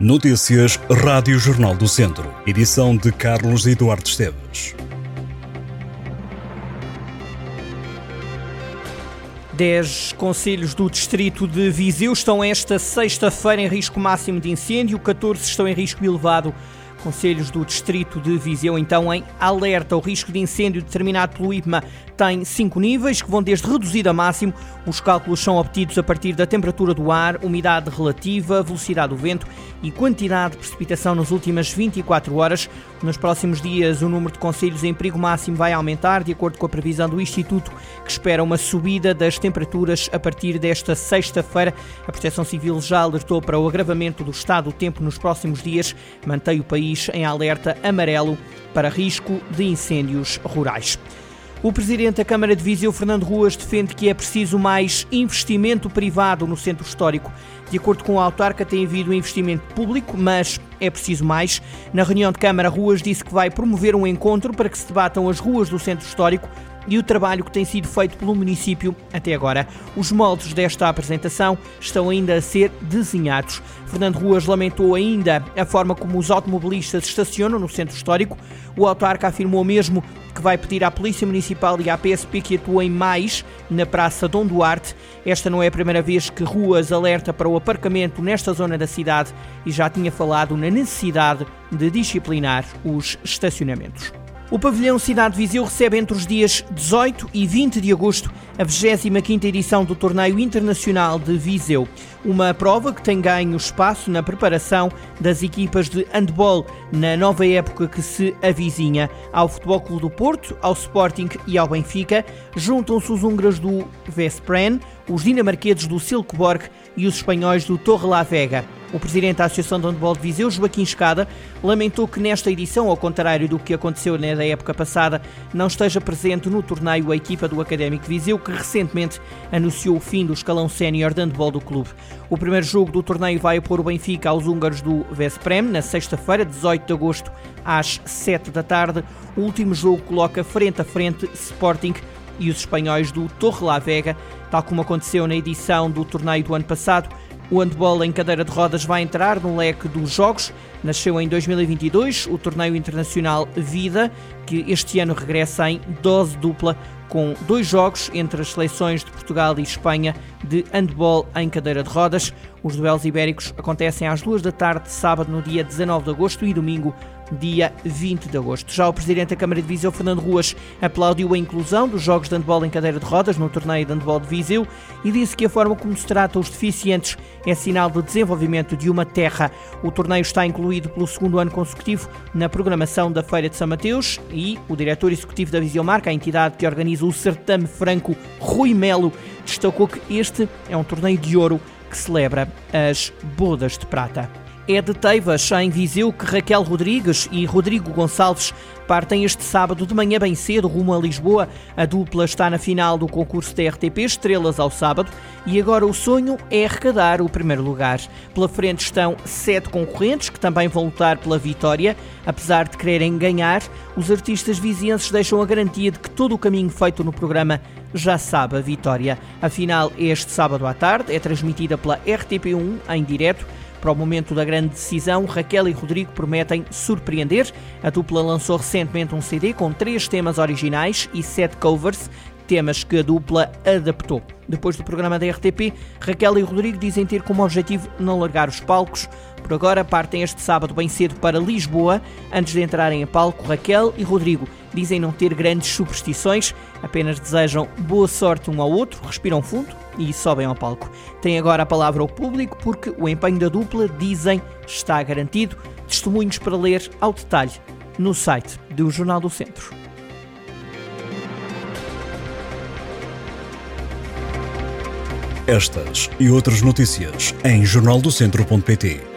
Notícias Rádio Jornal do Centro. Edição de Carlos Eduardo Esteves. Dez conselhos do distrito de Viseu estão esta sexta-feira em risco máximo de incêndio, 14 estão em risco elevado Conselhos do Distrito de Viseu, então, em alerta. O risco de incêndio determinado pelo IPMA tem cinco níveis, que vão desde reduzido a máximo. Os cálculos são obtidos a partir da temperatura do ar, umidade relativa, velocidade do vento e quantidade de precipitação nas últimas 24 horas. Nos próximos dias, o número de conselhos em perigo máximo vai aumentar, de acordo com a previsão do Instituto, que espera uma subida das temperaturas a partir desta sexta-feira. A Proteção Civil já alertou para o agravamento do estado do tempo nos próximos dias, mantém o país em alerta amarelo para risco de incêndios rurais. O presidente da Câmara de Viseu, Fernando Ruas, defende que é preciso mais investimento privado no centro histórico. De acordo com o autarca, tem havido investimento público, mas é preciso mais. Na reunião de Câmara, Ruas disse que vai promover um encontro para que se debatam as ruas do centro histórico e o trabalho que tem sido feito pelo município até agora. Os moldes desta apresentação estão ainda a ser desenhados. Fernando Ruas lamentou ainda a forma como os automobilistas estacionam no centro histórico. O autarca afirmou mesmo que vai pedir à Polícia Municipal e à PSP que atuem mais na Praça Dom Duarte. Esta não é a primeira vez que Ruas alerta para o aparcamento nesta zona da cidade e já tinha falado na necessidade de disciplinar os estacionamentos. O pavilhão Cidade de Viseu recebe entre os dias 18 e 20 de agosto a 25ª edição do Torneio Internacional de Viseu, uma prova que tem ganho espaço na preparação das equipas de handball na nova época que se avizinha. Ao Futebol Clube do Porto, ao Sporting e ao Benfica, juntam-se os húngaros do Veszprém, os dinamarqueses do Silkeborg e os espanhóis do Torre la Vega. O presidente da Associação de Handball de Viseu, Joaquim Escada, lamentou que nesta edição, ao contrário do que aconteceu na época passada, não esteja presente no torneio a equipa do Académico Viseu, que recentemente anunciou o fim do escalão sénior de handball do clube. O primeiro jogo do torneio vai pôr o Benfica aos húngaros do Vesprem, na sexta-feira, 18 de agosto, às 7 da tarde. O último jogo coloca frente a frente Sporting e os espanhóis do Torre la Vega, tal como aconteceu na edição do torneio do ano passado. O handball em cadeira de rodas vai entrar no leque dos jogos. Nasceu em 2022 o torneio internacional Vida, que este ano regressa em dose dupla com dois jogos entre as seleções de Portugal e Espanha de handball em cadeira de rodas. Os duelos ibéricos acontecem às duas da tarde, sábado, no dia 19 de agosto e domingo, dia 20 de agosto. Já o Presidente da Câmara de Viseu, Fernando Ruas, aplaudiu a inclusão dos jogos de handball em cadeira de rodas no torneio de handball de Viseu e disse que a forma como se trata os deficientes é sinal de desenvolvimento de uma terra. O torneio está incluído pelo segundo ano consecutivo na programação da Feira de São Mateus e o diretor executivo da Viseu Marca, a entidade que organiza o certame franco, Rui Melo, destacou que este é um torneio de ouro que celebra as bodas de prata. É de Teivas, em Viseu, que Raquel Rodrigues e Rodrigo Gonçalves partem este sábado de manhã bem cedo rumo a Lisboa. A dupla está na final do concurso TRTP Estrelas ao sábado e agora o sonho é arrecadar o primeiro lugar. Pela frente estão sete concorrentes que também vão lutar pela vitória. Apesar de quererem ganhar, os artistas vizienses deixam a garantia de que todo o caminho feito no programa já sabe a vitória. A final este sábado à tarde é transmitida pela RTP1 em direto para o momento da grande decisão, Raquel e Rodrigo prometem surpreender. A dupla lançou recentemente um CD com três temas originais e sete covers, temas que a dupla adaptou. Depois do programa da RTP, Raquel e Rodrigo dizem ter como objetivo não largar os palcos. Por agora, partem este sábado bem cedo para Lisboa. Antes de entrarem a palco, Raquel e Rodrigo dizem não ter grandes superstições, apenas desejam boa sorte um ao outro, respiram fundo e sobem ao palco. Tem agora a palavra ao público porque o empenho da dupla, dizem, está garantido. Testemunhos para ler ao detalhe no site do Jornal do Centro. Estas e outras notícias em jornaldocentro.pt